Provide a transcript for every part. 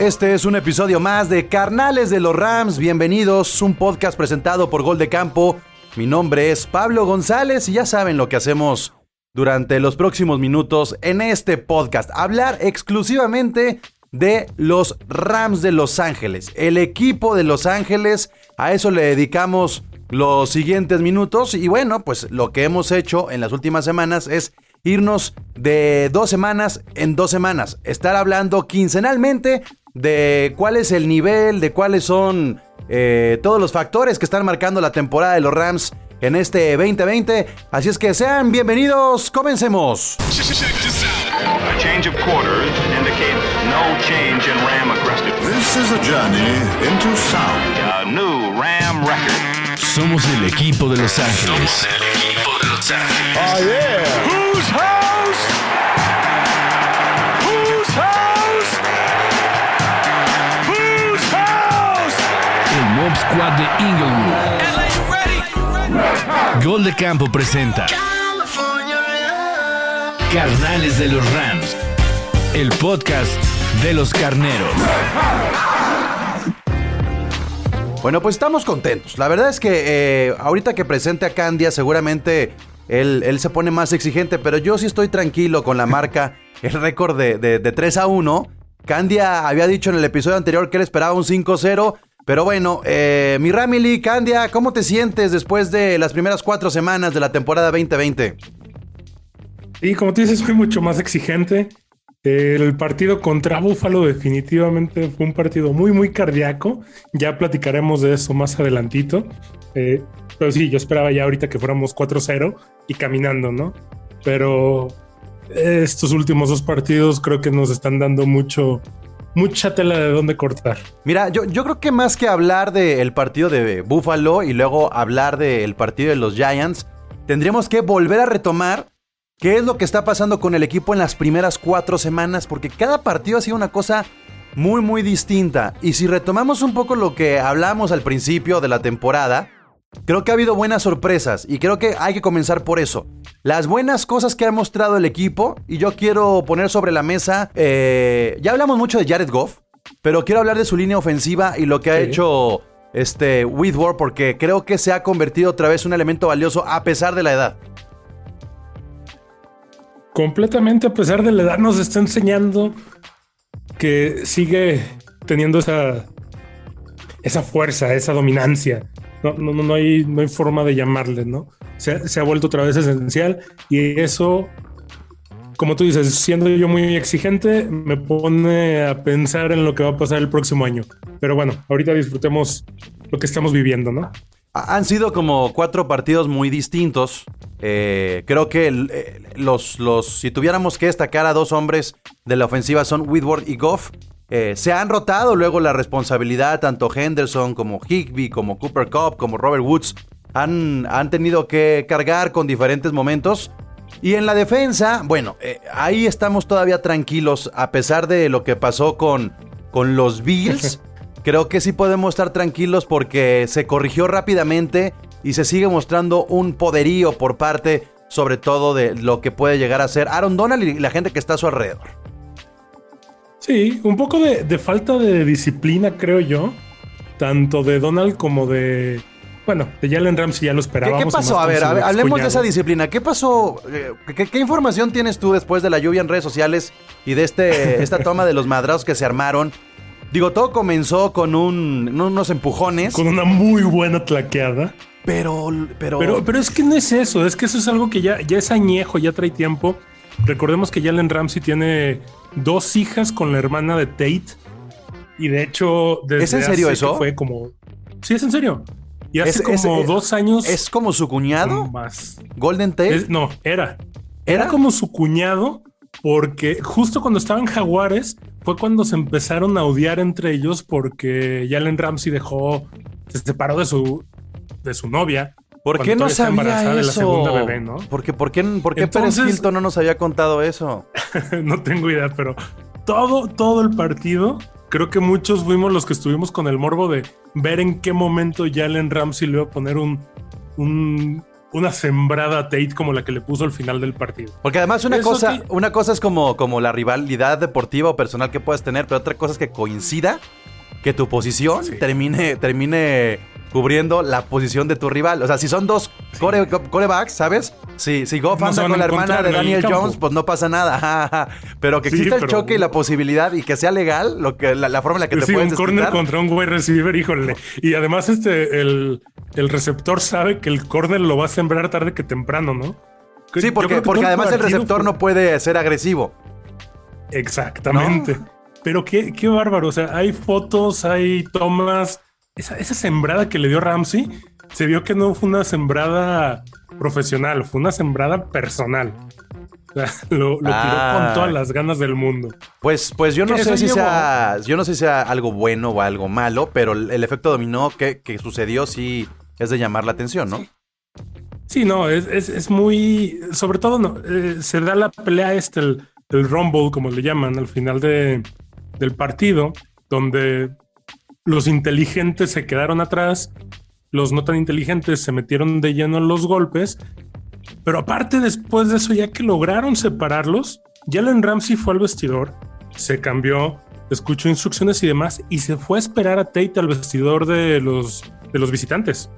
Este es un episodio más de Carnales de los Rams. Bienvenidos, un podcast presentado por Gol de Campo. Mi nombre es Pablo González y ya saben lo que hacemos durante los próximos minutos en este podcast. Hablar exclusivamente de los Rams de Los Ángeles, el equipo de Los Ángeles. A eso le dedicamos los siguientes minutos y bueno, pues lo que hemos hecho en las últimas semanas es irnos de dos semanas en dos semanas, estar hablando quincenalmente de cuál es el nivel, de cuáles son eh, todos los factores que están marcando la temporada de los Rams en este 2020. Así es que sean bienvenidos, comencemos. A change of quarters indicates no change in Ram aggressive. This is a journey into sound. A new Ram record. Somos el equipo de Los Ángeles. Somos el equipo de Los Ángeles. Whose house? Whose Squad de Inglewood. Gol de Campo presenta Carnales de los Rams. El podcast de los carneros. Bueno, pues estamos contentos. La verdad es que eh, ahorita que presente a Candia, seguramente él, él se pone más exigente, pero yo sí estoy tranquilo con la marca, el récord de, de, de 3 a 1. Candia había dicho en el episodio anterior que él esperaba un 5-0. Pero bueno, eh, mi Ramily, Candia, ¿cómo te sientes después de las primeras cuatro semanas de la temporada 2020? Y como tú dices, fui mucho más exigente. El partido contra Búfalo definitivamente fue un partido muy, muy cardíaco. Ya platicaremos de eso más adelantito. Eh, pero sí, yo esperaba ya ahorita que fuéramos 4-0 y caminando, ¿no? Pero estos últimos dos partidos creo que nos están dando mucho, mucha tela de dónde cortar. Mira, yo, yo creo que más que hablar del partido de Buffalo y luego hablar del partido de los Giants, tendríamos que volver a retomar qué es lo que está pasando con el equipo en las primeras cuatro semanas, porque cada partido ha sido una cosa muy, muy distinta. Y si retomamos un poco lo que hablamos al principio de la temporada, creo que ha habido buenas sorpresas y creo que hay que comenzar por eso. Las buenas cosas que ha mostrado el equipo, y yo quiero poner sobre la mesa, eh, ya hablamos mucho de Jared Goff, pero quiero hablar de su línea ofensiva y lo que ha hecho este Whitworth, porque creo que se ha convertido otra vez en un elemento valioso a pesar de la edad. Completamente a pesar de la edad nos está enseñando que sigue teniendo esa, esa fuerza, esa dominancia. No, no, no, hay, no hay forma de llamarle, ¿no? Se, se ha vuelto otra vez esencial y eso, como tú dices, siendo yo muy exigente, me pone a pensar en lo que va a pasar el próximo año. Pero bueno, ahorita disfrutemos lo que estamos viviendo, ¿no? Ha- Han sido como cuatro partidos muy distintos. Eh, creo que eh, los, los, si tuviéramos que destacar a dos hombres de la ofensiva son Whitworth y Goff. Eh, se han rotado luego la responsabilidad, tanto Henderson como Higby, como Cooper Cup, como Robert Woods. Han, han tenido que cargar con diferentes momentos. Y en la defensa, bueno, eh, ahí estamos todavía tranquilos, a pesar de lo que pasó con, con los Bills. Creo que sí podemos estar tranquilos porque se corrigió rápidamente y se sigue mostrando un poderío por parte, sobre todo, de lo que puede llegar a ser Aaron Donald y la gente que está a su alrededor. Sí, un poco de, de falta de disciplina, creo yo. Tanto de Donald como de. Bueno, de Jalen Ramsey ya lo ¿Qué, esperábamos. qué y pasó? A ver, a ver, hablemos de esa disciplina. ¿Qué pasó? Eh, ¿Qué, qué información tienes tú después de la lluvia en redes sociales y de este, esta toma de los madrazos que se armaron? Digo, todo comenzó con un, unos empujones, Con una muy buena tlaqueada. pero, pero, Pero, pero es que no es eso, es que eso es algo que ya, ya es añejo, ya trae tiempo. Recordemos que Jalen Ramsey tiene dos hijas con la hermana de Tate. Y de hecho, desde ¿Es en serio eso? Fue como. Sí, es en serio. Y hace Es- como es- dos años ¿Es como su cuñado? más. ¿Golden Tate? Es- no, era. ¿Era? Era como su cuñado, porque justo cuando estaban Jaguares fue cuando se empezaron a odiar entre ellos porque Jalen Ramsey dejó, se separó de su, de su novia. ¿Por qué no sabía embarazada de la eso? segunda bebé, ¿no? Porque, ¿Por qué, por qué Pérez Entonces- Hilton no nos había contado eso? no tengo idea, pero todo, todo el partido, creo que muchos fuimos los que estuvimos con el morbo de ver en qué momento Jalen Ramsey le iba a poner un, un una sembrada a Tate como la que le puso al final del partido. Porque además una Eso cosa, una cosa es como, como la rivalidad deportiva o personal que puedas tener, pero otra cosa es que coincida que tu posición Sí. termine, termine cubriendo la posición de tu rival. O sea, si son dos core- corebacks, ¿sabes? Si, si Goff anda con la hermana de Daniel. Jones, pues no pasa nada. ajá, ajá. Pero que Sí, exista el choque y la posibilidad y que sea legal, lo que, la, la forma en la que te sí, puedes un corner contra un wide receiver, híjole. Y además, este, el, el receptor sabe que el corner lo va a sembrar tarde que temprano, ¿no? Sí, porque, porque además el receptor no puede ser agresivo. Exactamente. Pero qué, qué bárbaro. O sea, hay fotos, hay tomas. Esa, esa sembrada que le dio Ramsey, se vio que no fue una sembrada profesional, fue una sembrada personal. Lo, lo tiró Ah. con todas las ganas del mundo. Pues, pues yo no sé si llevó- sea. Yo no sé si sea algo bueno o algo malo, pero el, el efecto dominó que, que sucedió sí es de llamar la atención, ¿no? Sí, no, es, es, es muy. Sobre todo, no, eh, se da la pelea este, el, el Rumble, como le llaman, al final de, del partido, donde los inteligentes se quedaron atrás, los no tan inteligentes se metieron de lleno en los golpes. Pero aparte, después de eso, ya que lograron separarlos, Jalen Ramsey fue al vestidor, se cambió, escuchó instrucciones y demás, y se fue a esperar a Tate al vestidor de los, de los visitantes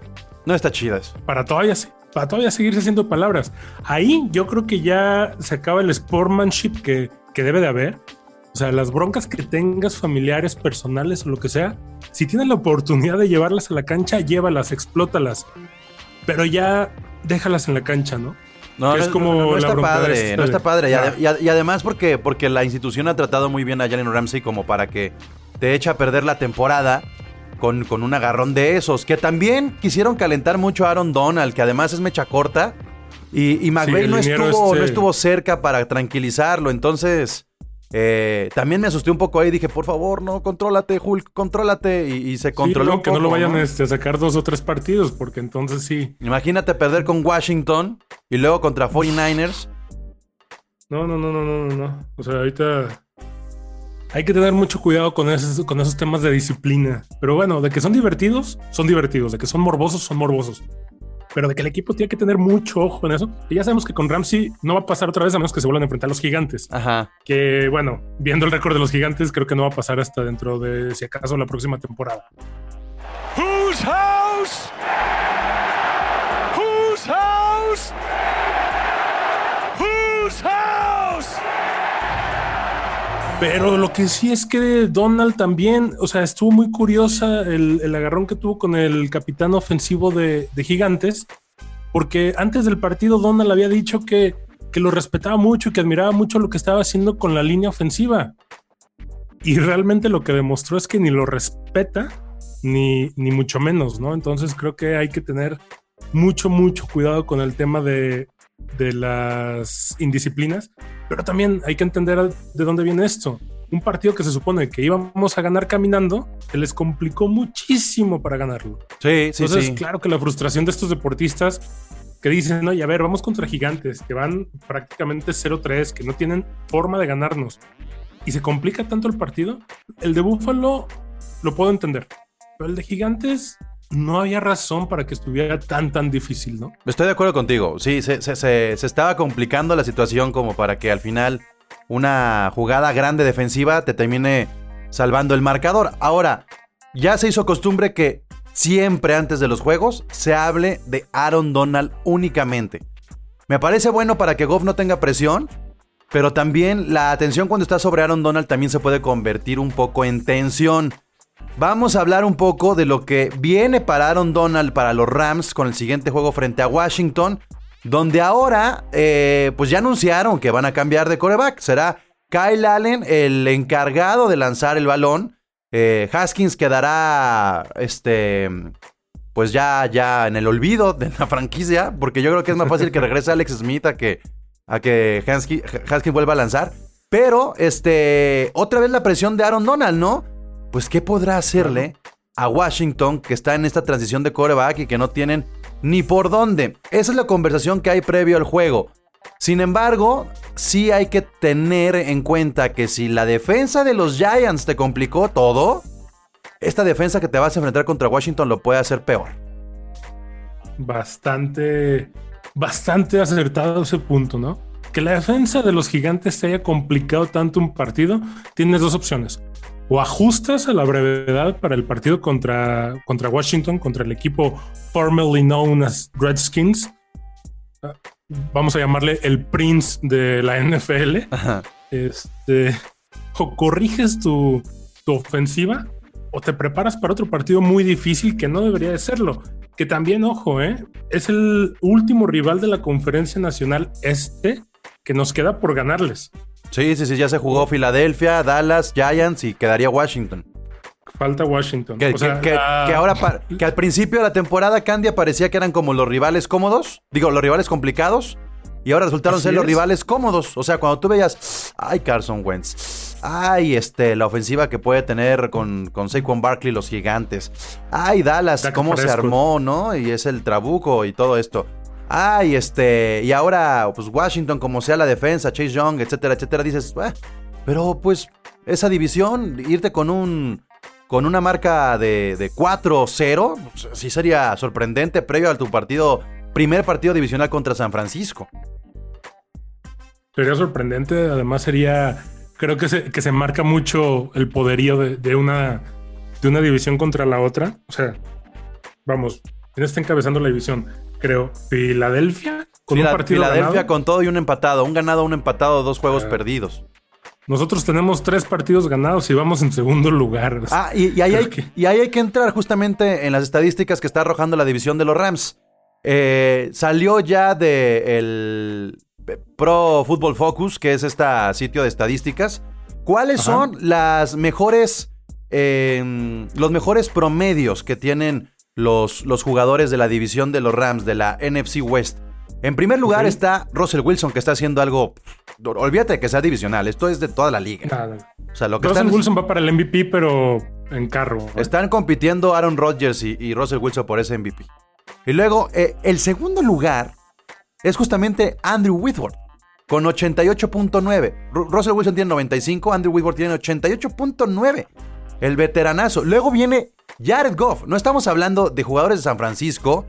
No está chida eso. para todavía, para todavía seguirse haciendo palabras. Ahí yo creo que ya se acaba el sportsmanship que, que debe de haber. O sea, las broncas que tengas familiares, personales o lo que sea, si tienes la oportunidad de llevarlas a la cancha, llévalas, explótalas. Pero ya déjalas en la cancha, ¿no? No, es no, como no, no la está bronca padre, no está padre. Y, además porque, porque la institución ha tratado muy bien a Jalen Ramsey como para que te eche a perder la temporada con, con un agarrón de esos. Que también quisieron calentar mucho a Aaron Donald, que además es mecha corta. Y, y McVay no, estuvo, este- no estuvo cerca para tranquilizarlo. Entonces, eh, también me asusté un poco ahí. Dije, por favor, no, contrólate, Hulk, contrólate. Y, y se Sí, controló un que no lo vayan ¿no? este, a sacar dos o tres partidos, porque entonces sí. Imagínate perder con Washington y luego contra 49ers. No, no, no, no, no, no, no. O sea, ahorita hay que tener mucho cuidado con esos, con esos temas de disciplina. Pero bueno, de que son divertidos, son divertidos. De que son morbosos, son morbosos. Pero de que el equipo tiene que tener mucho ojo en eso. Y ya sabemos que con Ramsey no va a pasar otra vez a menos que se vuelvan a enfrentar a los gigantes. Ajá. Que bueno, viendo el récord de los gigantes, creo que no va a pasar hasta dentro de, si acaso, la próxima temporada. Whose house? Whose house? Whose house? Pero lo que sí es que Donald también, o sea, estuvo muy curiosa el, el agarrón que tuvo con el capitán ofensivo de, de Gigantes, porque antes del partido Donald había dicho que, que lo respetaba mucho y que admiraba mucho lo que estaba haciendo con la línea ofensiva. Y realmente lo que demostró es que ni lo respeta, ni, ni mucho menos, ¿no? Entonces creo que hay que tener mucho, mucho cuidado con el tema de, de las indisciplinas, pero también hay que entender de dónde viene esto. Un partido que se supone que íbamos a ganar caminando, se les complicó muchísimo para ganarlo. Sí, sí, Entonces, sí. claro que la frustración de estos deportistas que dicen, oye, a ver, vamos contra gigantes, que van prácticamente 0-3, que no tienen forma de ganarnos, y se complica tanto el partido, el de Búfalo lo puedo entender, pero el de gigantes no había razón para que estuviera tan, tan difícil, ¿no? Estoy de acuerdo contigo. Sí, se, se- se- se estaba complicando la situación como para que al final una jugada grande defensiva te termine salvando el marcador. Ahora, ya se hizo costumbre que siempre antes de los juegos se hable de Aaron Donald únicamente. Me parece bueno para que Goff no tenga presión, pero también la atención cuando está sobre Aaron Donald también se puede convertir un poco en tensión. Vamos a hablar un poco de lo que viene para Aaron Donald para los Rams con el siguiente juego frente a Washington, donde ahora eh, pues ya anunciaron que van a cambiar de coreback. Será Kyle Allen el encargado de lanzar el balón. Eh, Haskins quedará este pues ya, ya en el olvido de la franquicia, porque yo creo que es más fácil que regrese Alex Smith a que, a que Haskins, Haskins vuelva a lanzar. Pero, este, otra vez la presión de Aaron Donald, ¿no? Pues, ¿qué podrá hacerle a Washington que está en esta transición de coreback y que no tienen ni por dónde? Esa es la conversación que hay previo al juego. Sin embargo, sí hay que tener en cuenta que si la defensa de los Giants te complicó todo, esta defensa que te vas a enfrentar contra Washington lo puede hacer peor. bastante, bastante acertado ese punto, ¿no? Que la defensa de los gigantes se haya complicado tanto un partido, tienes dos opciones. O ajustas a la brevedad para el partido contra, contra Washington, contra el equipo formerly known as Redskins. Vamos a llamarle el Prince de la NFL. Ajá. Este, o corriges tu, tu ofensiva o te preparas para otro partido muy difícil que no debería de serlo. Que también, ojo, ¿eh? es el último rival de la conferencia nacional este que nos queda por ganarles. Sí, sí, sí, ya se jugó Filadelfia, Dallas, Giants y quedaría Washington. Falta Washington. Que, O sea, que- que- la- que ahora, que al principio de la temporada Candia parecía que eran como los rivales cómodos, digo, los rivales complicados, y ahora resultaron Así ser los es. rivales cómodos. O sea, cuando tú veías, ay, Carson Wentz, ay, este, la ofensiva que puede tener con, con Saquon Barkley los gigantes, ay, Dallas, Dak cómo se armó, ¿no? Y es el trabuco y todo esto. Ay, este, y ahora, pues Washington, como sea la defensa, Chase Young, etcétera, etcétera, dices, "Eh, pero pues esa división, irte con un con una marca de, de 4-0, pues, sí sería sorprendente previo a tu partido, primer partido divisional contra San Francisco. Sería sorprendente, además sería, creo que se, que se marca mucho el poderío de, de una, de una división contra la otra. O sea, vamos, ¿quién está encabezando la división? Creo, Filadelfia, con Fila- un partido Filadelfia ganado. con todo y un empatado, un ganado, un empatado, dos juegos Ah. perdidos. Nosotros tenemos tres partidos ganados y vamos en segundo lugar. Ah, y, y ahí hay, que- y ahí hay que entrar justamente en las estadísticas que está arrojando la división de los Rams. Eh, salió ya de el Pro Football Focus, que es este sitio de estadísticas. ¿Cuáles Ajá. son las mejores, eh, los mejores promedios que tienen los, los jugadores de la división de los Rams, de la NFC West? En primer lugar está Russell Wilson, que está haciendo algo. Olvídate de que sea divisional, esto es de toda la liga. Nada. O sea, lo que Russell están, Wilson va para el MVP, pero en carro. están compitiendo Aaron Rodgers y, y Russell Wilson por ese MVP. Y luego, eh, el segundo lugar es justamente Andrew Whitworth, con 88.9. Ru- Russell Wilson tiene 95, Andrew Whitworth tiene 88.9. El veteranazo. Luego viene Jared Goff. No estamos hablando de jugadores de San Francisco.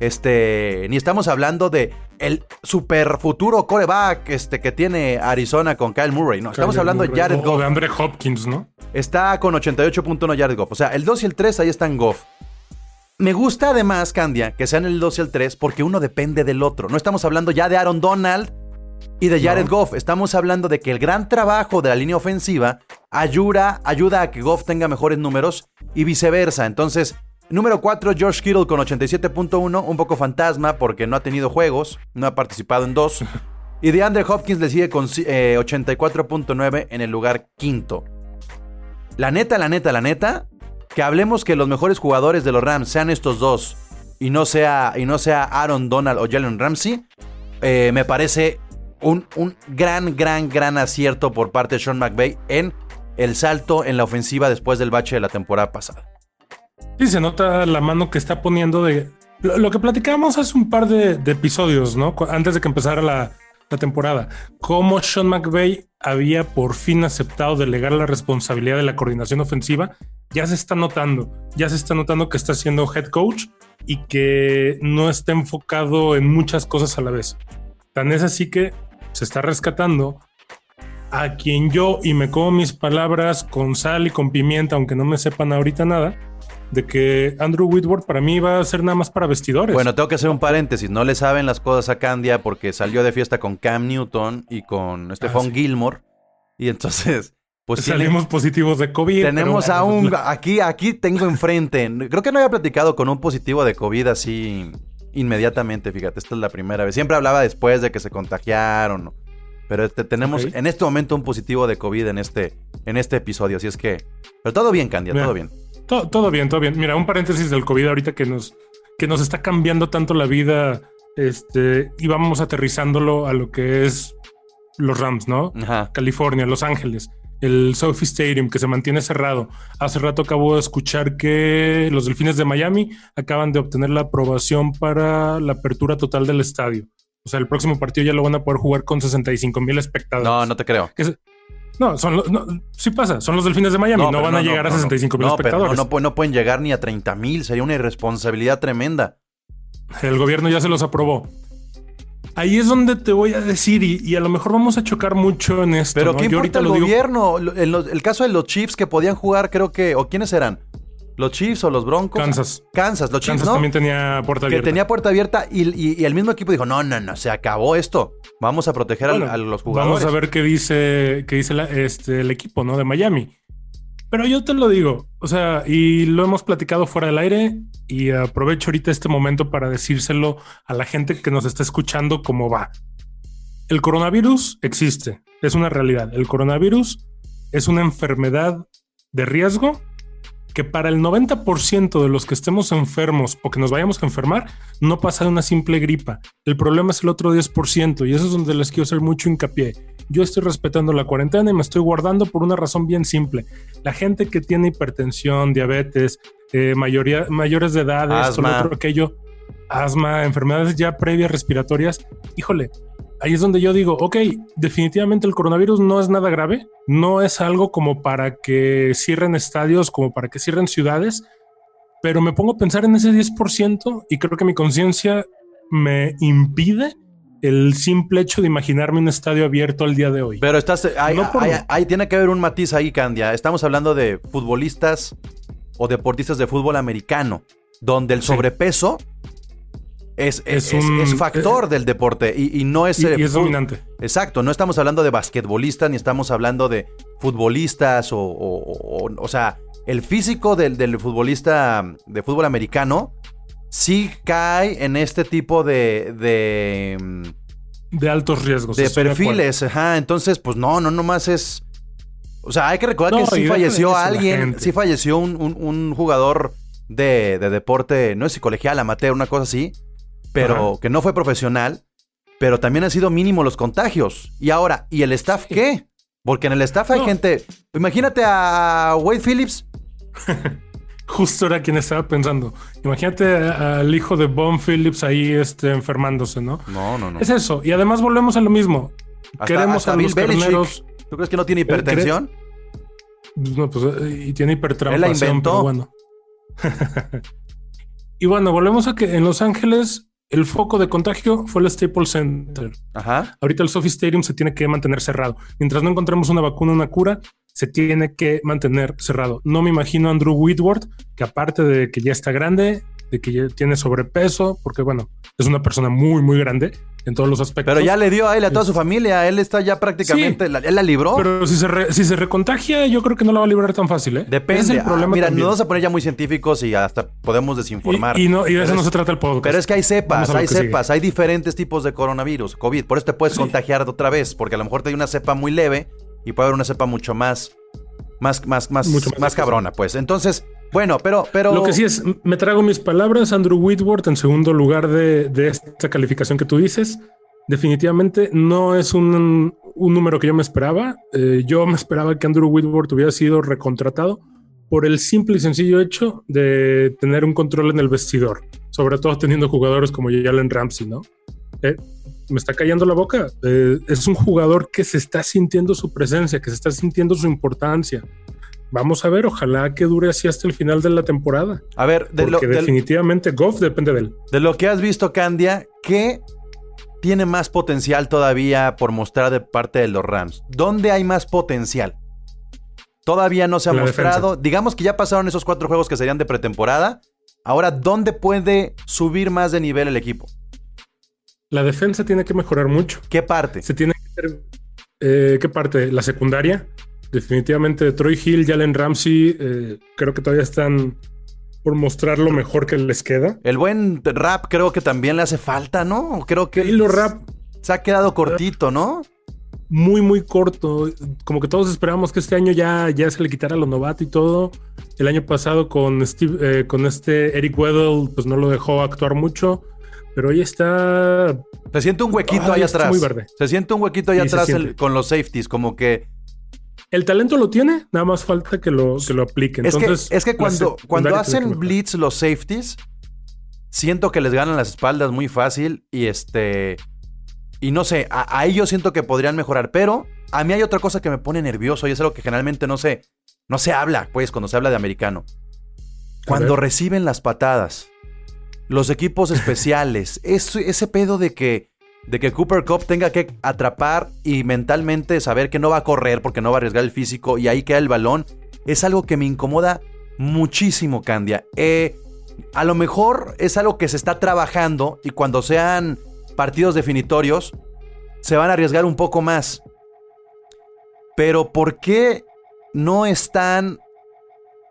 Este, ni estamos hablando de el super futuro coreback este, que tiene Arizona con Kyle Murray. No, estamos hablando de. Jared O Goff. de Andre Hopkins, ¿no? Está con 88.1 Jared Goff. O sea, el 2 y el 3 ahí están Goff. Me gusta además, Candia, que sean el 2 y el 3 porque uno depende del otro. No estamos hablando ya de Aaron Donald y de Jared No. Goff. Estamos hablando de que el gran trabajo de la línea ofensiva ayuda, ayuda a que Goff tenga mejores números y viceversa. Entonces, número 4, George Kittle con 87.1, un poco fantasma porque no ha tenido juegos, no ha participado en dos. Y DeAndre Hopkins le sigue con eh, 84.9 en el lugar quinto. La neta, la neta, la neta, que hablemos que los mejores jugadores de los Rams sean estos dos y no sea, y no sea Aaron Donald o Jalen Ramsey, eh, me parece un, un gran, gran, gran acierto por parte de Sean McVay en el salto en la ofensiva después del bache de la temporada pasada. Sí, se nota la mano que está poniendo de. Lo, que platicábamos hace un par de, de episodios, ¿no? Antes de que empezara la, la temporada. Cómo Sean McVay había por fin aceptado delegar la responsabilidad de la coordinación ofensiva. Ya se está notando. Ya se está notando que está siendo head coach y que no está enfocado en muchas cosas a la vez. Tan es así que se está rescatando a quien yo, y me como mis palabras con sal y con pimienta, aunque no me sepan ahorita nada, de que Andrew Whitworth para mí va a ser nada más para vestidores. Bueno, tengo que hacer un paréntesis. No le saben las cosas a Candia porque salió de fiesta con Cam Newton y con Stephon Ah, sí. Gilmore. Y entonces, pues tiene- salimos positivos de COVID. Tenemos pero a un. Aquí, aquí tengo enfrente. Creo que no había platicado con un positivo de COVID así inmediatamente, fíjate. Esta es la primera vez. Siempre hablaba después de que se contagiaron. Pero este, tenemos en este momento un positivo de COVID en este, en este episodio. Así es que. Pero todo bien, Candia, Mira. todo bien. todo, todo bien, todo bien. Mira, un paréntesis del COVID ahorita que nos, que nos está cambiando tanto la vida. Este, y vamos aterrizándolo a lo que es los Rams, ¿no? Ajá. California, Los Ángeles, el Sophie Stadium que se mantiene cerrado. Hace rato acabo de escuchar que los Delfines de Miami acaban de obtener la aprobación para la apertura total del estadio. O sea, el próximo partido ya lo van a poder jugar con 65 mil espectadores. No, no te creo. Se- no, son los, no, sí pasa, son los Delfines de Miami, no, van a llegar a no, 65 mil pero espectadores. No pueden llegar ni a 30 mil. Sería una irresponsabilidad tremenda. El gobierno ya se los aprobó. Ahí es donde te voy a decir, y, y a lo mejor vamos a chocar mucho en esto. Pero ¿no? ¿qué Yo importa el lo gobierno? En el caso de los Chiefs que podían jugar, creo que. ¿O quiénes eran? ¿Los Chiefs o los Broncos? Kansas. Kansas, los Chiefs, Kansas ¿no? también tenía puerta que abierta. tenía puerta abierta y, y- y el mismo equipo dijo: No, no, no, se acabó esto. Vamos a proteger al- a, los jugadores. Vamos a ver qué dice, qué dice la- este, el equipo ¿no? de Miami. Pero yo te lo digo, o sea, y lo hemos platicado fuera del aire y aprovecho ahorita este momento para decírselo a la gente que nos está escuchando cómo va. El coronavirus existe, es una realidad. El coronavirus es una enfermedad de riesgo que para el 90% de los que estemos enfermos o que nos vayamos a enfermar, no pasa de una simple gripa. El problema es el otro 10% y eso es donde les quiero hacer mucho hincapié. Yo estoy respetando la cuarentena y me estoy guardando por una razón bien simple. La gente que tiene hipertensión, diabetes, eh, mayoría, mayores de edad, esto, lo Asma. otro, aquello, asma, enfermedades ya previas respiratorias, híjole, ahí es donde yo digo, ok, definitivamente el coronavirus no es nada grave, no es algo como para que cierren estadios, como para que cierren ciudades, pero me pongo a pensar en ese 10% y creo que mi conciencia me impide el simple hecho de imaginarme un estadio abierto al día de hoy. Pero estás. No por- ahí tiene que haber un matiz ahí, Candia. Estamos hablando de futbolistas o deportistas de fútbol americano, donde el sobrepeso es, es, Es un- es factor del deporte y, y no es. y, eh, y es dominante. Exacto, no estamos hablando de basquetbolistas ni estamos hablando de futbolistas o, o, o- o sea, el físico del, del futbolista de fútbol americano sí cae en este tipo de, de, mm, De altos riesgos. de perfiles. Ajá, entonces, pues no, no nomás es... O sea, hay que recordar No, que sí falleció alguien, sí falleció un, un- un jugador de, de deporte, no es colegial, amateur, una cosa así, pero Ajá. que no fue profesional, pero también han sido mínimos los contagios. Y ahora, ¿y el staff Sí. qué? Porque en el staff hay No. gente. Imagínate a Wade Phillips. Justo era quien estaba pensando. Imagínate al hijo de Bon Phillips ahí este, enfermándose, ¿no? No, no, no. Es eso. Y además volvemos a lo mismo. Hasta- Queremos hasta a Bill los carneros. ¿Tú crees que no tiene hipertensión? No, pues, eh, y tiene hipertrampación, Él la inventó. pero bueno. y bueno, volvemos a que en Los Ángeles el foco de contagio fue el Staples Center. Ajá. Ahorita el Sophie Stadium se tiene que mantener cerrado. Mientras no encontremos una vacuna, una cura, se tiene que mantener cerrado. No me imagino a Andrew Whitworth, que aparte de que ya está grande, de que ya tiene sobrepeso, porque bueno, es una persona muy, muy grande en todos los aspectos. Pero ya le dio a él, a toda su familia. Él está ya prácticamente. la- él la libró. Pero si se, re- si se recontagia, yo creo que no la va a librar tan fácil, ¿eh? Depende. Es el Ah, problema mira, también. nos vamos a poner ya muy científicos y hasta podemos desinformar. Y, y no, y de eso no se trata el podcast. Pero es que hay cepas, hay sigue. cepas, hay diferentes tipos de coronavirus, COVID. Por eso te puedes contagiar otra vez, porque a lo mejor te hay una cepa muy leve y puede haber una cepa mucho más, más, más, más, Mucho más más cabrona, pues. Entonces, bueno, pero, pero. Lo que sí es, me trago mis palabras, Andrew Whitworth en segundo lugar de, de esta calificación que tú dices. Definitivamente no es un, un número que yo me esperaba. Eh, yo me esperaba que Andrew Whitworth hubiera sido recontratado por el simple y sencillo hecho de tener un control en el vestidor, sobre todo teniendo jugadores como Jalen Ramsey, ¿no? Eh, me está callando la boca. Eh, es un jugador que se está sintiendo su presencia, que se está sintiendo su importancia. Vamos a ver, ojalá que dure así hasta el final de la temporada. A ver, de lo, Porque de- definitivamente Goff depende de él. de lo que has visto, Candia, ¿qué tiene más potencial todavía por mostrar de parte de los Rams? ¿Dónde hay más potencial? Todavía no se ha La mostrado. Digamos que ya pasaron esos cuatro juegos que serían de pretemporada. Ahora, ¿dónde puede subir más de nivel el equipo? La defensa tiene que mejorar mucho. ¿Qué parte? Se tiene que hacer. eh, ¿Qué parte? La secundaria. Definitivamente Troy Hill, Jalen Ramsey, eh, creo que todavía están por mostrar lo mejor que les queda. El buen rap creo que también le hace falta, ¿no? Creo que Y lo rap se ha quedado cortito, ¿no? muy, muy corto. Como que todos esperábamos que este año ya, ya se le quitara lo novato y todo. El año pasado con, Steve, eh, con este Eric Weddle, pues no lo dejó actuar mucho. Pero hoy está Se siente un huequito Ah, ahí atrás. muy verde. Se siente un huequito ahí Sí, atrás el- con los safeties, como que El talento lo tiene, nada más falta que lo, que lo apliquen. Es Entonces, que, es que cuando, cuando hacen blitz los safeties, siento que les ganan las espaldas muy fácil y este... Y no sé, a- ahí yo siento que podrían mejorar, pero a mí hay otra cosa que me pone nervioso y es algo que generalmente no se, no se habla, pues, cuando se habla de americano. Cuando reciben las patadas, los equipos especiales. Es- ese pedo de que, de que Cooper Cup tenga que atrapar y mentalmente saber que no va a correr porque no va a arriesgar el físico y ahí queda el balón, es algo que me incomoda muchísimo, Candia. Eh, a lo mejor es algo que se está trabajando y cuando sean partidos definitorios se van a arriesgar un poco más. Pero ¿por qué no están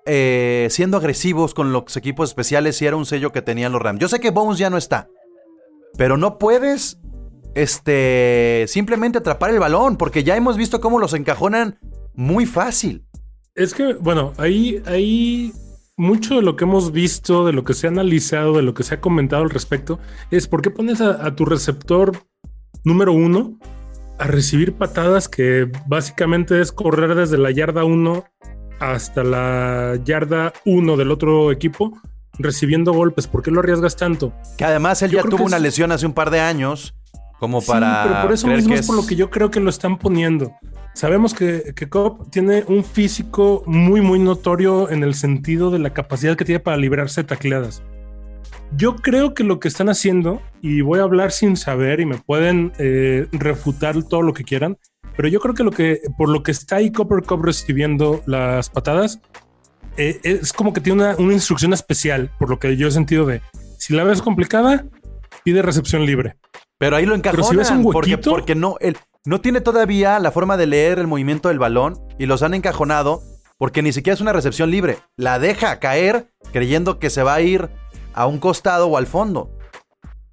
eh, siendo agresivos con los equipos especiales si era un sello que tenían los Rams? Yo sé que Bones ya no está, pero no puedes este, simplemente atrapar el balón porque ya hemos visto cómo los encajonan muy fácil. Es que, bueno, ahí, ahí mucho de lo que hemos visto, de lo que se ha analizado, de lo que se ha comentado al respecto, es por qué pones a, a tu receptor número uno a recibir patadas que básicamente es correr desde la yarda 1 hasta la yarda 1 del otro equipo recibiendo golpes. ¿Por qué lo arriesgas tanto? Que además él Yo ya tuvo una es- lesión hace un par de años como para Sí, pero por eso mismo es por lo que yo creo que lo están poniendo. Sabemos que, que Cobb tiene un físico muy, muy notorio en el sentido de la capacidad que tiene para librarse de tacleadas. Yo creo que lo que están haciendo, y voy a hablar sin saber y me pueden eh, refutar todo lo que quieran, pero yo creo que lo que por lo que está ahí Copper Cup recibiendo las patadas eh, es como que tiene una, una instrucción especial, por lo que yo he sentido de si la ves complicada, pide recepción libre. Pero ahí lo encajonan si ves un porque, huequito- porque no, él no tiene todavía la forma de leer el movimiento del balón y los han encajonado porque ni siquiera es una recepción libre. La deja caer creyendo que se va a ir a un costado o al fondo.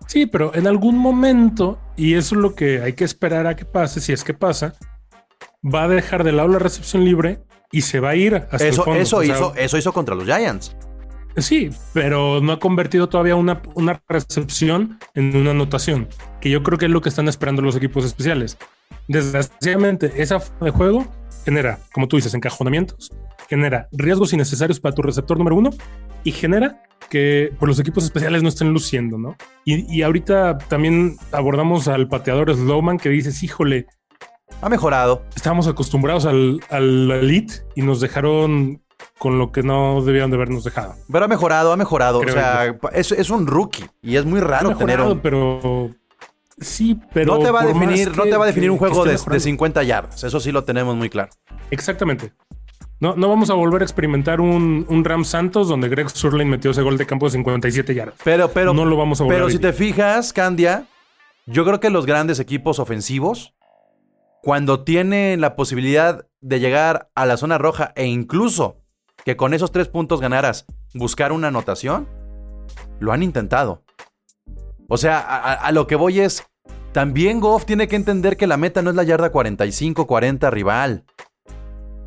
Sí, pero en algún momento, y eso es lo que hay que esperar a que pase, si es que pasa, va a dejar de lado la recepción libre y se va a ir hasta el Eso, fondo. eso, O sea, hizo, eso hizo contra los Giants. Sí, pero no ha convertido todavía una, una recepción en una anotación, que yo creo que es lo que están esperando los equipos especiales. Desgraciadamente, esa forma de juego genera, como tú dices, encajonamientos, genera riesgos innecesarios para tu receptor número uno y genera que pues, los equipos especiales no estén luciendo, ¿no? Y, y ahorita también abordamos al pateador Slowman que dices, híjole, Ha mejorado. estábamos acostumbrados al, al elite y nos dejaron con lo que no debían de habernos dejado. Pero ha mejorado, ha mejorado. Creo o sea, es, es un rookie y es muy raro tener mejorado, un... pero sí, pero no te va a definir, no te va a definir que- un juego de, de 50 yardas. Eso sí lo tenemos muy claro. Exactamente. No, no vamos a volver a experimentar un, un Ram Santos donde Greg Surlane metió ese gol de campo de 57 yardas. Pero, pero, No lo vamos a volver Pero a si te fijas, Candia, yo creo que los grandes equipos ofensivos, cuando tienen la posibilidad de llegar a la zona roja e incluso que con esos tres puntos ganaras buscar una anotación, lo han intentado. O sea, a, lo que voy es, también Goff tiene que entender que la meta no es la yarda 45-40 rival.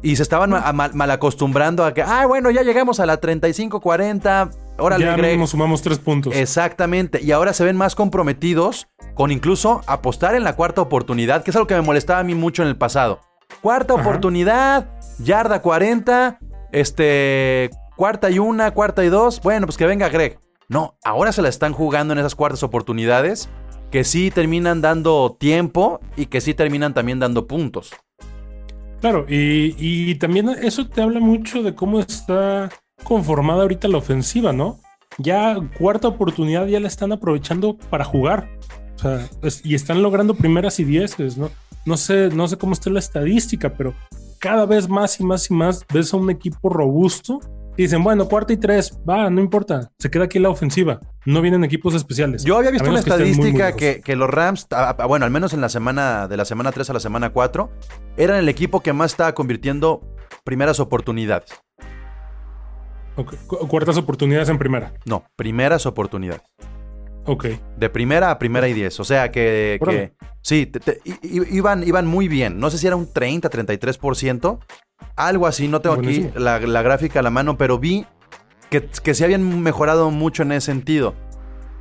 Y se estaban ma- mal, mal acostumbrando a que, ah, bueno, ya llegamos a la 35-40. Órale, ya Greg. mismo sumamos tres puntos. Exactamente. Y ahora se ven más comprometidos con incluso apostar en la cuarta oportunidad, que es algo que me molestaba a mí mucho en el pasado. Cuarta Ajá. oportunidad, yarda 40, este, cuarta y una, cuarta y dos. Bueno, pues que venga Greg. No, ahora se la están jugando en esas cuartas oportunidades que sí terminan dando tiempo y que sí terminan también dando puntos. Claro, y, también eso te habla mucho de cómo está conformada ahorita la ofensiva, ¿no? Ya cuarta oportunidad ya la están aprovechando para jugar. O sea, y están logrando primeras y dieces, ¿no? No sé, no sé cómo está la estadística, pero cada vez más y más y más ves a un equipo robusto dicen, bueno, cuarta y tres, va, no importa, se queda aquí la ofensiva. No vienen equipos especiales. Yo había visto una que estadística que, que los Rams, bueno, al menos en la semana, de la semana 3 a la semana 4, eran el equipo que más estaba convirtiendo primeras oportunidades. Ok, cu- Cuartas oportunidades en primera. No, primeras oportunidades. Ok. De primera a primera y 10. O sea que, sí, te- te- iban, iban muy bien. No sé si era un 30, 33%. Algo así, no tengo aquí la, la gráfica a la mano, pero vi que, que se habían mejorado mucho en ese sentido.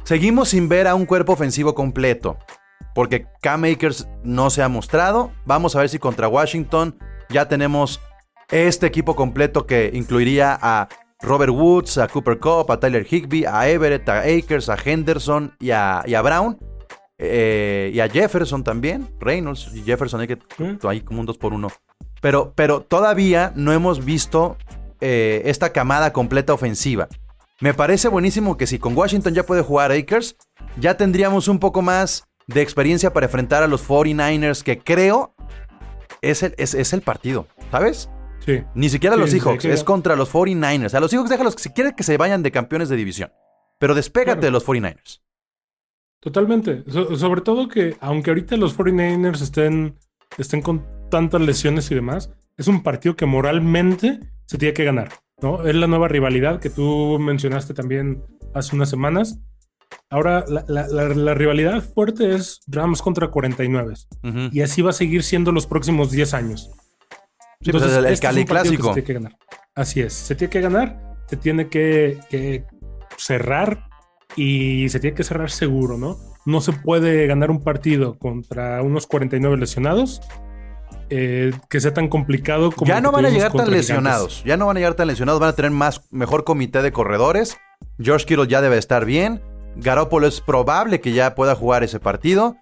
Seguimos sin ver a un cuerpo ofensivo completo. Porque K-Makers no se ha mostrado. Vamos a ver si contra Washington ya tenemos este equipo completo que incluiría a Robert Woods, a Cooper Cup, a Tyler Higby, a Everett, a Akers, a Henderson y a, y a Brown. eh, y a Jefferson también. Reynolds y Jefferson hay que Mm. ahí como un 2 por 1 Pero, pero todavía no hemos visto eh, esta camada completa ofensiva. Me parece buenísimo que si con Washington ya puede jugar Akers, ya tendríamos un poco más de experiencia para enfrentar a los 49ers, que creo es el, es, es el partido, ¿sabes? Sí. Ni siquiera Sí, los Seahawks, es contra los 49ers. A los Seahawks déjalos si quieren que se vayan de campeones de división. Pero despégate Claro. de los 49ers. Totalmente. So- sobre todo que, aunque ahorita los 49ers estén, estén con tantas lesiones y demás, es un partido que moralmente se tiene que ganar. ¿no? Es la nueva rivalidad que tú mencionaste también hace unas semanas. Ahora, la, la- la- la rivalidad fuerte es Rams contra 49. Ujú. Y así va a seguir siendo los próximos 10 años. Sí, pues es el- el este Cali que Clásico. se tiene que ganar. Así es, se tiene que ganar, se tiene que, que cerrar y se tiene que cerrar seguro, ¿no? No se puede ganar un partido contra unos 49 lesionados eh, que sea tan complicado como. Ya no van a llegar tan lesionados. Ya no van a llegar tan lesionados. Van a tener más, mejor comité de corredores. George Kittle ya debe estar bien. Garoppolo es probable que ya pueda jugar ese partido.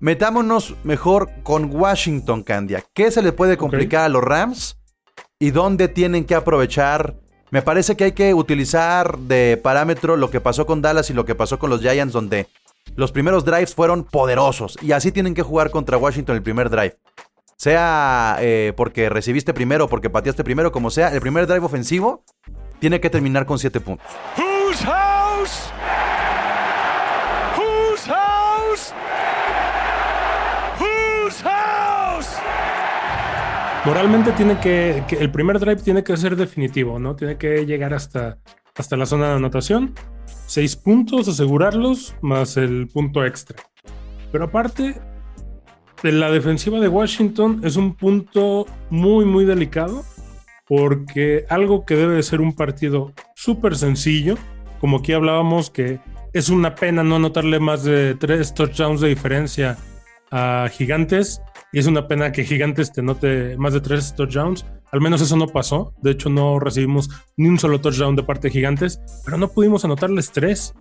Metámonos mejor con Washington, Candia. ¿Qué se le puede complicar a los Rams? ¿Y dónde tienen que aprovechar? Me parece que hay que utilizar de parámetro lo que pasó con Dallas y lo que pasó con los Giants, donde los primeros drives fueron poderosos. Y así tienen que jugar contra Washington el primer drive. Sea eh, porque recibiste primero o porque pateaste primero, como sea, el primer drive ofensivo tiene que terminar con 7 puntos. Whose house? Whose house? Whose house? Moralmente tiene que, que- el primer drive tiene que ser definitivo, ¿no? Tiene que llegar hasta, hasta la zona de anotación. Seis puntos, asegurarlos, más el punto extra. Pero aparte, la defensiva de Washington es un punto muy, muy delicado. Porque algo que debe de ser un partido súper sencillo, como aquí hablábamos que es una pena no anotarle más de tres touchdowns de diferencia a Gigantes, y es una pena que Gigantes te note más de tres touchdowns. Al menos eso no pasó. De hecho, no recibimos ni un solo touchdown de parte de Gigantes, pero no pudimos anotarles tres.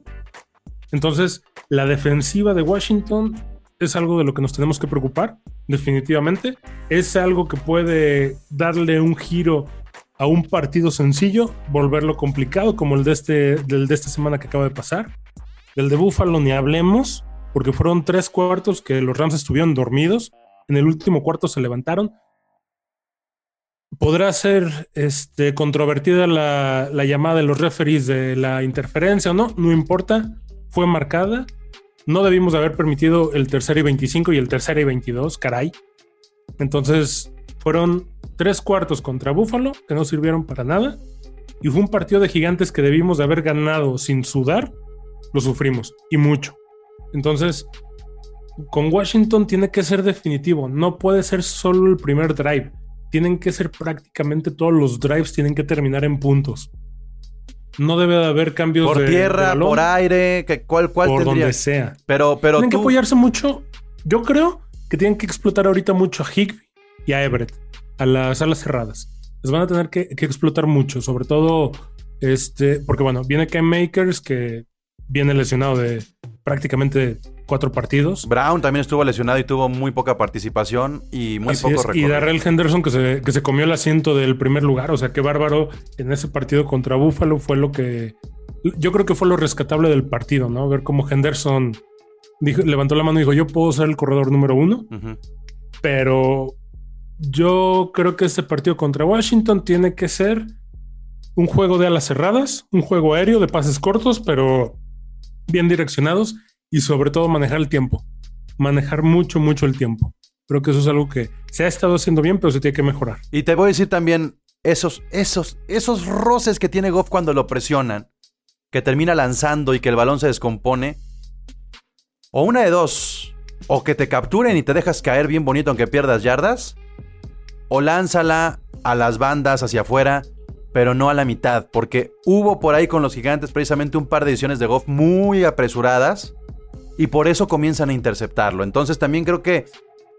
Entonces, la defensiva de Washington es algo de lo que nos tenemos que preocupar, definitivamente. Es algo que puede darle un giro a un partido sencillo, volverlo complicado, como el de, este, del de esta semana que acaba de pasar. Del de Buffalo ni hablemos, porque fueron tres cuartos que los Rams estuvieron dormidos. En el último cuarto se levantaron. Podrá ser este, controvertida la, la llamada de los referees de la interferencia o no, no importa, fue marcada. No debimos de haber permitido el tercer y 25 y el tercer y 22, caray. Entonces fueron tres cuartos contra Buffalo que no sirvieron para nada. Y fue un partido de gigantes que debimos de haber ganado sin sudar. Lo sufrimos y mucho. Entonces, con Washington tiene que ser definitivo. No puede ser solo el primer drive. Tienen que ser prácticamente todos los drives, tienen que terminar en puntos. No debe de haber cambios Por de- de tierra, balón, por aire, ¿qué- ¿cuál, cuál por tendría? donde sea. Pero, pero tienen que apoyarse mucho. Yo creo que tienen que explotar ahorita mucho a Higby y a Everett, a las alas cerradas. Les van a tener que, que explotar mucho, sobre todo este, porque bueno, viene Ken Makers que viene lesionado de prácticamente cuatro partidos. Brown también estuvo lesionado y tuvo muy poca participación y muy Así poco es, Y. Darrell Henderson que se, que se comió el asiento del primer lugar. O sea, qué bárbaro en ese partido contra Buffalo fue lo que. Yo creo que fue lo rescatable del partido, ¿no? Ver cómo Henderson dijo, levantó la mano y dijo: Yo puedo ser el corredor número uno, pero yo creo que este partido contra Washington tiene que ser un juego de alas cerradas, un juego aéreo de pases cortos, pero bien direccionados y sobre todo manejar el tiempo. Manejar mucho, mucho el tiempo. Creo que eso es algo que se ha estado haciendo bien, pero se tiene que mejorar. Y te voy a decir también esos, esos, esos roces que tiene Goff cuando lo presionan, que termina lanzando y que el balón se descompone. O una de dos, o que te capturen y te dejas caer bien bonito aunque pierdas yardas, o lánzala a las bandas hacia afuera, pero no a la mitad, porque hubo por ahí con los gigantes precisamente un par de decisiones de Goff muy apresuradas y por eso comienzan a interceptarlo. Entonces también creo que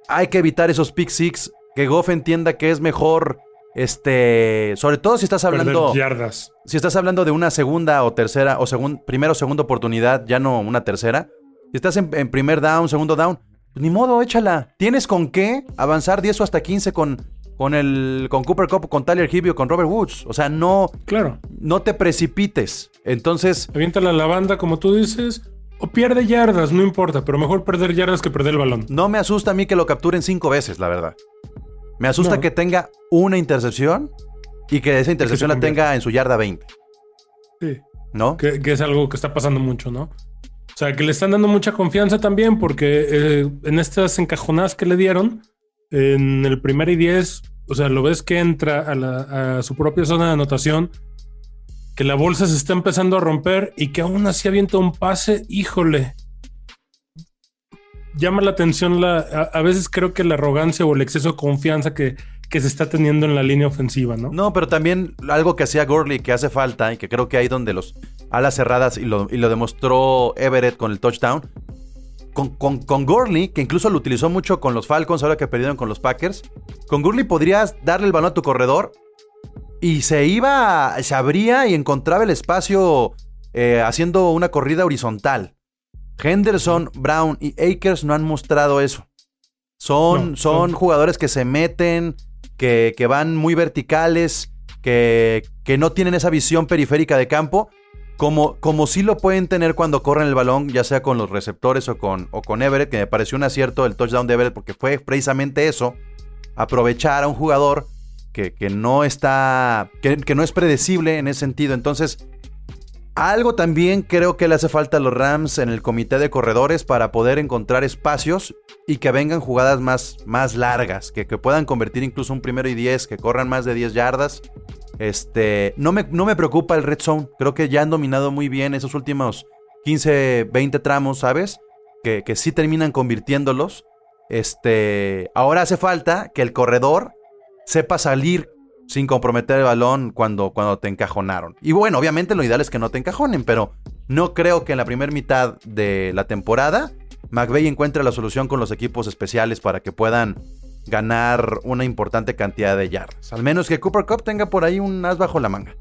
hay que evitar esos pick six, que Goff entienda que es mejor, este, sobre todo si estás hablando, yardas. si estás hablando de una segunda o tercera, o segun, primera o segunda oportunidad, ya no una tercera. Si estás en, en primer down, segundo down, pues ni modo, échala. Tienes con qué avanzar 10 o hasta 15 con, con el con Cooper Cup, con Tyler Higbee o con Robert Woods. O sea, no, Claro. no te precipites. Entonces, Avienta la lavanda, como tú dices, o pierde yardas, no importa, pero mejor perder yardas que perder el balón. no me asusta a mí que lo capturen cinco veces, la verdad. Me asusta No. que tenga una intercepción y que esa intercepción la tenga en su yarda 20, Sí. ¿no? Que, que es algo que está pasando mucho, ¿no? O sea, que le están dando mucha confianza también porque eh, en estas encajonadas que le dieron, en el primer y 10, o sea, lo ves que entra a, la- a su propia zona de anotación, que la bolsa se está empezando a romper y que aún así avienta un pase, híjole. Llama la atención la, a, veces creo que la arrogancia o el exceso de confianza que, que se está teniendo en la línea ofensiva, ¿no? No, pero también algo que hacía Gurley que hace falta y que creo que ahí donde los alas cerradas y lo, y lo demostró Everett con el touchdown. Con, con, con Gurley, que incluso lo utilizó mucho con los Falcons ahora que perdieron con los Packers. Con Gurley podrías darle el balón a tu corredor y se iba, se abría y encontraba el espacio eh, haciendo una corrida horizontal. Henderson, Brown y Akers no han mostrado eso. Son, No, son no. jugadores que se meten, que, que van muy verticales, que, que no tienen esa visión periférica de campo, como, como sí lo pueden tener cuando corren el balón, ya sea con los receptores o con, o con Everett, que me pareció un acierto el touchdown de Everett, porque fue precisamente eso, aprovechar a un jugador que, que no está, que, que no es predecible en ese sentido. Entonces, algo también creo que le hace falta a los Rams en el comité de corredores para poder encontrar espacios y que vengan jugadas más, más largas, que, que puedan convertir incluso un primero y 10, que corran más de 10 yardas. Este, no me, no me preocupa el red zone, creo que ya han dominado muy bien esos últimos 15, 20 tramos, ¿sabes? Que, que sí terminan convirtiéndolos. Este, ahora hace falta que el corredor sepa salir sin comprometer el balón cuando, cuando te encajonaron. Y bueno, obviamente lo ideal es que no te encajonen, pero no creo que en la primera mitad de la temporada McVeigh encuentre la solución con los equipos especiales para que puedan ganar una importante cantidad de yardas. Al menos que Cooper Cup tenga por ahí un as bajo la manga.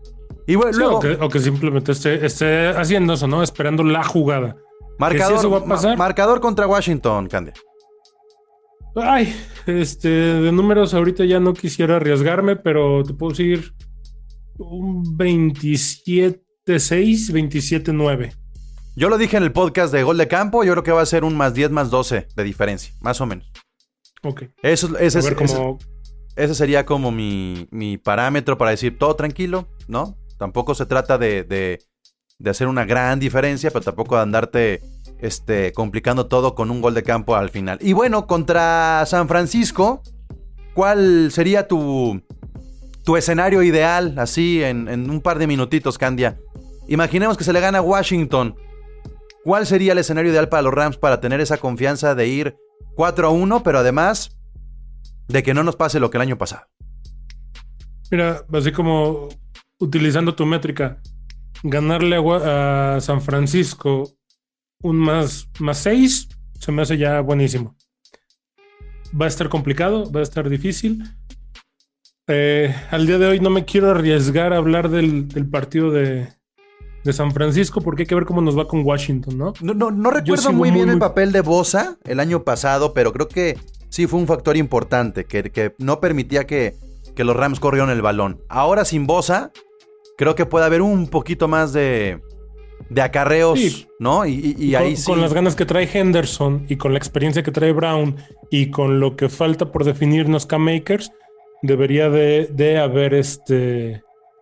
Y bueno, Sí, luego, o, que, o que simplemente esté, esté haciendo eso, ¿no? Esperando la jugada. marcador, si va a ma- pasar. marcador contra Washington, Candia. Ay, este, de números ahorita ya no quisiera arriesgarme, pero te puedo decir un 27-6, 27-9. Yo lo dije en el podcast de Gol de Campo, yo creo que va a ser un más 10 más 12 de diferencia, más o menos. Ok. Eso, es- ese sería como mi, mi parámetro para decir todo tranquilo, ¿no? Tampoco se trata de, de- de hacer una gran diferencia, pero tampoco de andarte este, complicando todo con un gol de campo al final. Y bueno, contra San Francisco, ¿cuál sería tu, tu escenario ideal así en, en un par de minutitos, Candia? Imaginemos que se le gana a Washington. ¿Cuál sería el escenario ideal para los Rams para tener esa confianza de ir 4 a 1, pero además de que no nos pase lo que el año pasado? Mira, así como utilizando tu métrica, ganarle a, San Francisco un más, más 6 se me hace ya buenísimo. Va a estar complicado, va a estar difícil. Eh, al día de hoy no me quiero arriesgar a hablar del partido de, de San Francisco porque hay que ver cómo nos va con Washington, ¿no? No, no, no recuerdo muy muy, bien el papel de Bosa el año pasado, pero creo que sí fue un factor importante, que, que no permitía que, que los Rams corrieran el balón. Ahora sin Bosa, creo que puede haber un poquito más de, de acarreos, Sí. ¿no? Y, y- y con, ahí sí. con las ganas que trae Henderson y con la experiencia que trae Brown y con lo que falta por definirnos K-Makers, debería de, de haber este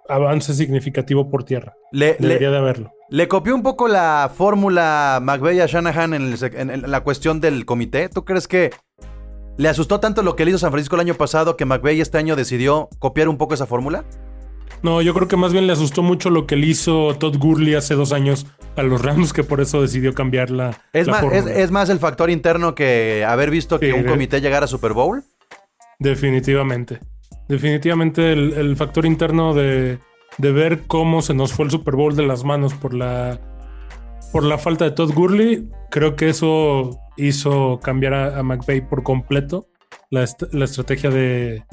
avance significativo por tierra. le, le- Debería de haberlo. le copió un poco la fórmula McVeigh a Shanahan en, el sec- en- en la cuestión del comité. ¿Tú crees que le asustó tanto lo que le hizo San Francisco el año pasado que McVeigh este año decidió copiar un poco esa fórmula? No, yo creo que más bien le asustó mucho lo que le hizo Todd Gurley hace dos años a los Rams, que por eso decidió cambiar la, Es, la más, es, fórmula. es más el factor interno que haber visto que un de- comité llegara a Super Bowl. Definitivamente. Definitivamente el, factor interno de, ver cómo se nos fue el Super Bowl de las manos por la, por la falta de Todd Gurley, creo que eso hizo cambiar a, a por completo la, est- la estrategia de,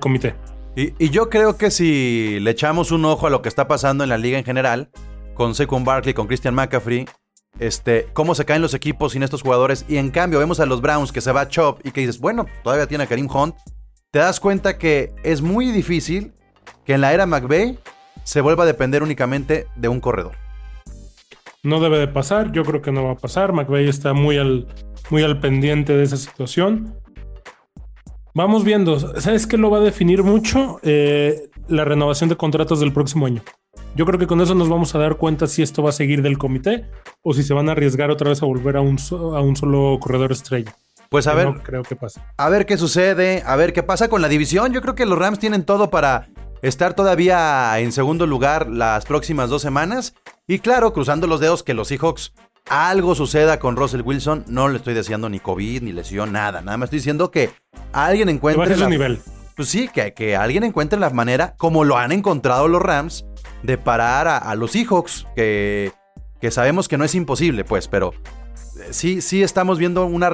comité. Y, y yo creo que si le echamos un ojo a lo que está pasando en la liga en general, con Saquon Barkley, con Christian McCaffrey, este, cómo se caen los equipos sin estos jugadores, y en cambio vemos a los Browns que se va Chop y que dices, bueno, todavía tiene a Karim Hunt, te das cuenta que es muy difícil que en la era McVay se vuelva a depender únicamente de un corredor. No debe de pasar, yo creo que no va a pasar. McVeigh está muy al, muy al pendiente de esa situación. Vamos viendo, ¿sabes qué lo va a definir mucho? Eh, la renovación de contratos del próximo año. Yo creo que con eso nos vamos a dar cuenta si esto va a seguir del comité o si se van a arriesgar otra vez a volver a un, a un solo corredor estrella. Pues a ver, No creo que pase. a ver qué sucede, a ver qué pasa con la división. Yo creo que los Rams tienen todo para estar todavía en segundo lugar las próximas dos semanas. Y claro, cruzando los dedos que los Seahawks algo suceda con Russell Wilson. No le estoy deseando ni COVID, ni lesión, nada. Nada más estoy diciendo que alguien Que encuentre. su nivel. Pues sí, que, que alguien encuentre la manera, como lo han encontrado los Rams, de parar a, a los Seahawks, que, que sabemos que no es imposible, pues, pero sí, sí estamos viendo una...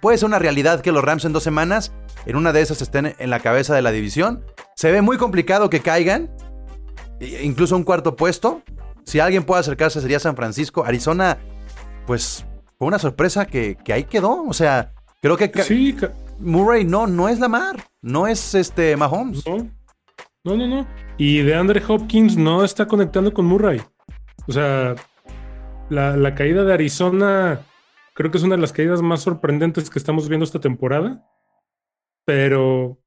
puede ser una realidad que los Rams en dos semanas, en una de esas estén en la cabeza de la división. Se ve muy complicado que caigan, e- incluso un cuarto puesto. Si alguien puede acercarse sería San Francisco. Arizona, pues, fue una sorpresa que, que ahí quedó. O sea, creo que Sí, ca- Murray no, no es Lamar, no es este Mahomes. no. No, no, no. Y de Andre Hopkins no está conectando con Murray. O sea, la, la caída de Arizona creo que es una de las caídas más sorprendentes que estamos viendo esta temporada. Pero,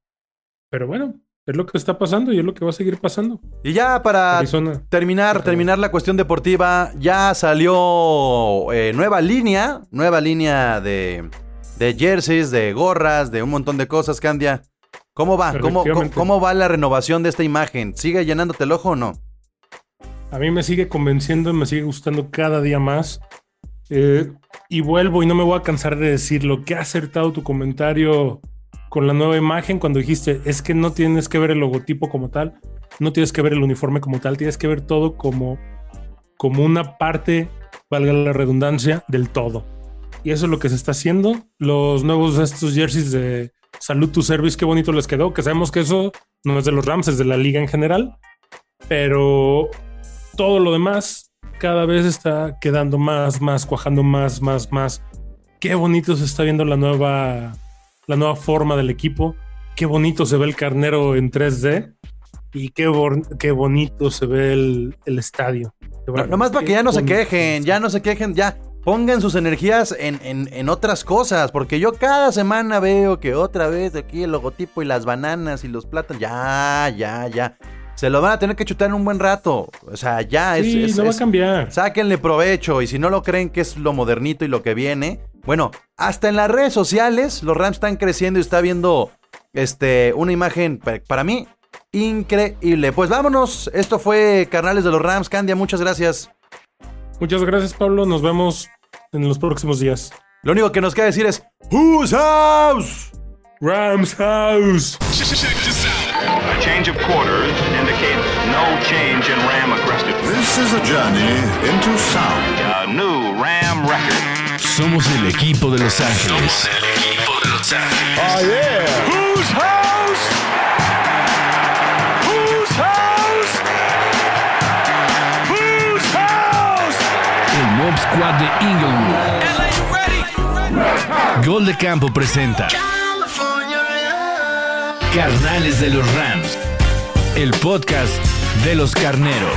pero bueno, es lo que está pasando y es lo que va a seguir pasando. Y ya para Arizona. terminar, Ajá. terminar la cuestión deportiva, ya salió eh, nueva línea, nueva línea de, de jerseys, de gorras, de un montón de cosas, Candia. ¿Cómo va? ¿Cómo, cómo va la renovación de esta imagen? ¿Sigue llenándote el ojo o no? A mí me sigue convenciendo y me sigue gustando cada día más. Eh, y vuelvo y no me voy a cansar de decirlo. Que ha acertado tu comentario con la nueva imagen cuando dijiste es que no tienes que ver el logotipo como tal, no tienes que ver el uniforme como tal, tienes que ver todo como, como una parte, valga la redundancia, del todo. Y eso es lo que se está haciendo. Los nuevos estos jerseys de Salud to Service, qué bonito les quedó. Que sabemos que eso no es de los Rams, es de la liga en general. Pero todo lo demás cada vez está quedando más, más, cuajando más, más, más. Qué bonito se está viendo la nueva, la nueva forma del equipo. Qué bonito se ve el carnero en 3D. Y qué, qué bonito se ve el, el estadio. No, nomás para que ya no se quejen, ya no se quejen, ya pongan sus energías en, en- en otras cosas, porque yo cada semana veo que otra vez aquí el logotipo y las bananas y los plátanos, ya, ya, ya. Se lo van a tener que chutar en un buen rato. O sea, ya es. Sí, es- no va a cambiar. Sáquenle provecho y si no lo creen que es lo modernito y lo que viene, bueno, hasta en las redes sociales los Rams están creciendo y está viendo este una imagen pa- para mí increíble. Pues vámonos, esto fue Carnales de los Rams, Candia, muchas gracias. Muchas gracias, Pablo. Nos vemos en los próximos días. Lo único que nos queda decir es Whose house? Rams House. A change of quarters indicates no change in Ram aggressiveness. This is a journey into sound. A new Ram record. Somos el equipo de Los Ángeles. Whose house? Whose house? Whose house? El Mob Squad de Inglewood. Gol de Campo presenta Carnales de los Rams. El podcast de los carneros.